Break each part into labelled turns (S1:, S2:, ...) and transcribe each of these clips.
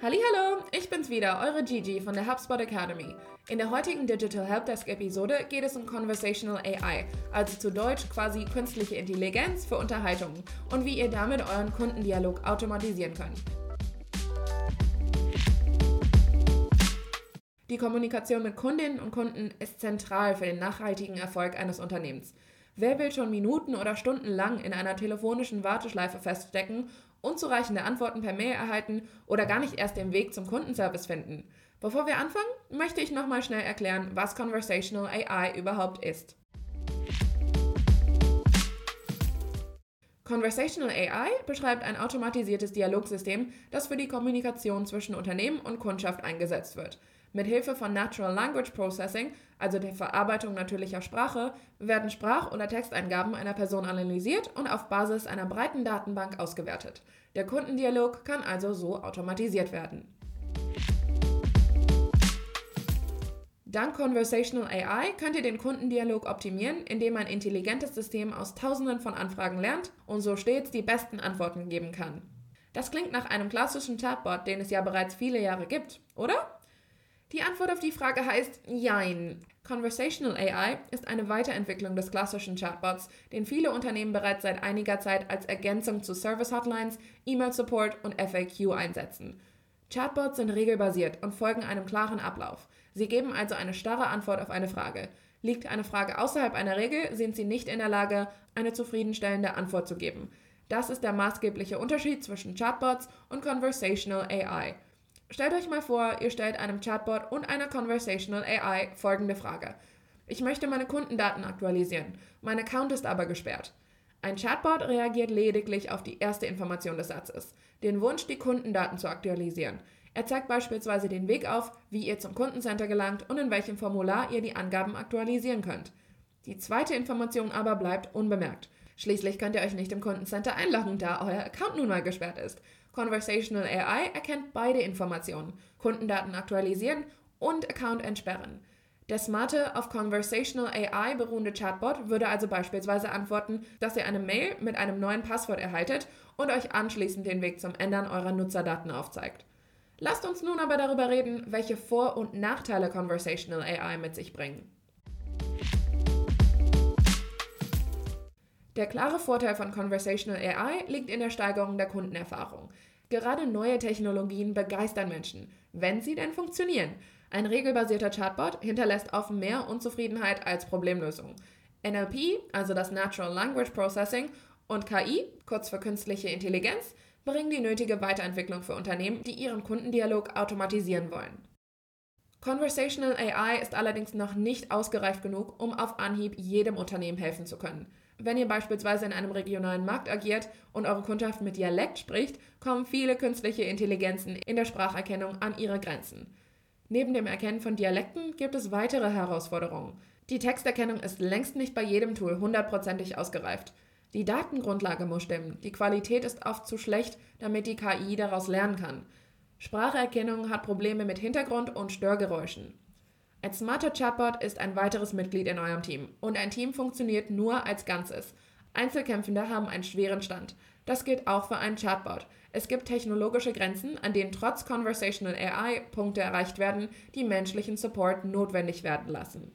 S1: Hallo, ich bin's wieder, eure Gigi von der HubSpot Academy. In der heutigen Digital Helpdesk Episode geht es um Conversational AI, also zu Deutsch quasi künstliche Intelligenz für Unterhaltungen und wie ihr damit euren Kundendialog automatisieren könnt. Die Kommunikation mit Kundinnen und Kunden ist zentral für den nachhaltigen Erfolg eines Unternehmens. Wer will schon Minuten oder Stunden lang in einer telefonischen Warteschleife feststecken, unzureichende Antworten per Mail erhalten oder gar nicht erst den Weg zum Kundenservice finden? Bevor wir anfangen, möchte ich nochmal schnell erklären, was Conversational AI überhaupt ist. Conversational AI beschreibt ein automatisiertes Dialogsystem, das für die Kommunikation zwischen Unternehmen und Kundschaft eingesetzt wird. Mit Hilfe von Natural Language Processing, also der Verarbeitung natürlicher Sprache, werden Sprach- oder Texteingaben einer Person analysiert und auf Basis einer breiten Datenbank ausgewertet. Der Kundendialog kann also so automatisiert werden. Dank Conversational AI könnt ihr den Kundendialog optimieren, indem ein intelligentes System aus Tausenden von Anfragen lernt und so stets die besten Antworten geben kann. Das klingt nach einem klassischen Chatbot, den es ja bereits viele Jahre gibt, oder? Die Antwort auf die Frage heißt Jein. Conversational AI ist eine Weiterentwicklung des klassischen Chatbots, den viele Unternehmen bereits seit einiger Zeit als Ergänzung zu Service Hotlines, E-Mail Support und FAQ einsetzen. Chatbots sind regelbasiert und folgen einem klaren Ablauf. Sie geben also eine starre Antwort auf eine Frage. Liegt eine Frage außerhalb einer Regel, sind sie nicht in der Lage, eine zufriedenstellende Antwort zu geben. Das ist der maßgebliche Unterschied zwischen Chatbots und Conversational AI. Stellt euch mal vor, ihr stellt einem Chatbot und einer Conversational AI folgende Frage. Ich möchte meine Kundendaten aktualisieren. Mein Account ist aber gesperrt. Ein Chatbot reagiert lediglich auf die erste Information des Satzes, den Wunsch, die Kundendaten zu aktualisieren. Er zeigt beispielsweise den Weg auf, wie ihr zum Kundencenter gelangt und in welchem Formular ihr die Angaben aktualisieren könnt. Die zweite Information aber bleibt unbemerkt. Schließlich könnt ihr euch nicht im Kundencenter einloggen, da euer Account nun mal gesperrt ist. Conversational AI erkennt beide Informationen, Kundendaten aktualisieren und Account entsperren. Der smarte, auf Conversational AI beruhende Chatbot würde also beispielsweise antworten, dass ihr eine Mail mit einem neuen Passwort erhaltet und euch anschließend den Weg zum Ändern eurer Nutzerdaten aufzeigt. Lasst uns nun aber darüber reden, welche Vor- und Nachteile Conversational AI mit sich bringen. Der klare Vorteil von Conversational AI liegt in der Steigerung der Kundenerfahrung. Gerade neue Technologien begeistern Menschen, wenn sie denn funktionieren. Ein regelbasierter Chatbot hinterlässt oft mehr Unzufriedenheit als Problemlösung. NLP, also das Natural Language Processing, und KI, kurz für künstliche Intelligenz, bringen die nötige Weiterentwicklung für Unternehmen, die ihren Kundendialog automatisieren wollen. Conversational AI ist allerdings noch nicht ausgereift genug, um auf Anhieb jedem Unternehmen helfen zu können. Wenn ihr beispielsweise in einem regionalen Markt agiert und eure Kundschaft mit Dialekt spricht, kommen viele künstliche Intelligenzen in der Spracherkennung an ihre Grenzen. Neben dem Erkennen von Dialekten gibt es weitere Herausforderungen. Die Texterkennung ist längst nicht bei jedem Tool hundertprozentig ausgereift. Die Datengrundlage muss stimmen, die Qualität ist oft zu schlecht, damit die KI daraus lernen kann. Spracherkennung hat Probleme mit Hintergrund- und Störgeräuschen. Ein smarter Chatbot ist ein weiteres Mitglied in eurem Team und ein Team funktioniert nur als Ganzes. Einzelkämpfende haben einen schweren Stand. Das gilt auch für einen Chatbot. Es gibt technologische Grenzen, an denen trotz Conversational AI Punkte erreicht werden, die menschlichen Support notwendig werden lassen.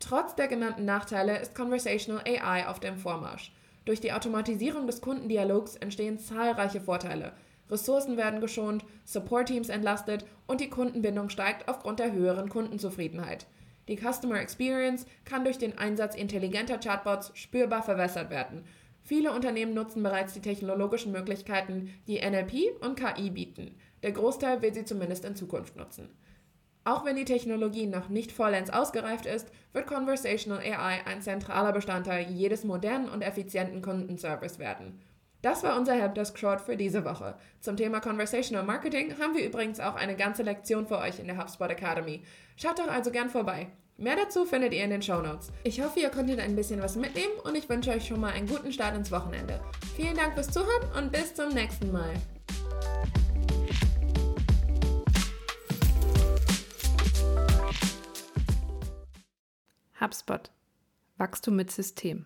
S1: Trotz der genannten Nachteile ist Conversational AI auf dem Vormarsch. Durch die Automatisierung des Kundendialogs entstehen zahlreiche Vorteile. Ressourcen werden geschont, Support-Teams entlastet und die Kundenbindung steigt aufgrund der höheren Kundenzufriedenheit. Die Customer Experience kann durch den Einsatz intelligenter Chatbots spürbar verbessert werden. Viele Unternehmen nutzen bereits die technologischen Möglichkeiten, die NLP und KI bieten. Der Großteil will sie zumindest in Zukunft nutzen. Auch wenn die Technologie noch nicht vollends ausgereift ist, wird Conversational AI ein zentraler Bestandteil jedes modernen und effizienten Kundenservice werden. Das war unser Helpdesk Short für diese Woche. Zum Thema Conversational Marketing haben wir übrigens auch eine ganze Lektion für euch in der HubSpot Academy. Schaut doch also gern vorbei. Mehr dazu findet ihr in den Show Notes. Ich hoffe, ihr konntet ein bisschen was mitnehmen und ich wünsche euch schon mal einen guten Start ins Wochenende. Vielen Dank fürs Zuhören und bis zum nächsten Mal.
S2: HubSpot. Wachstum mit System.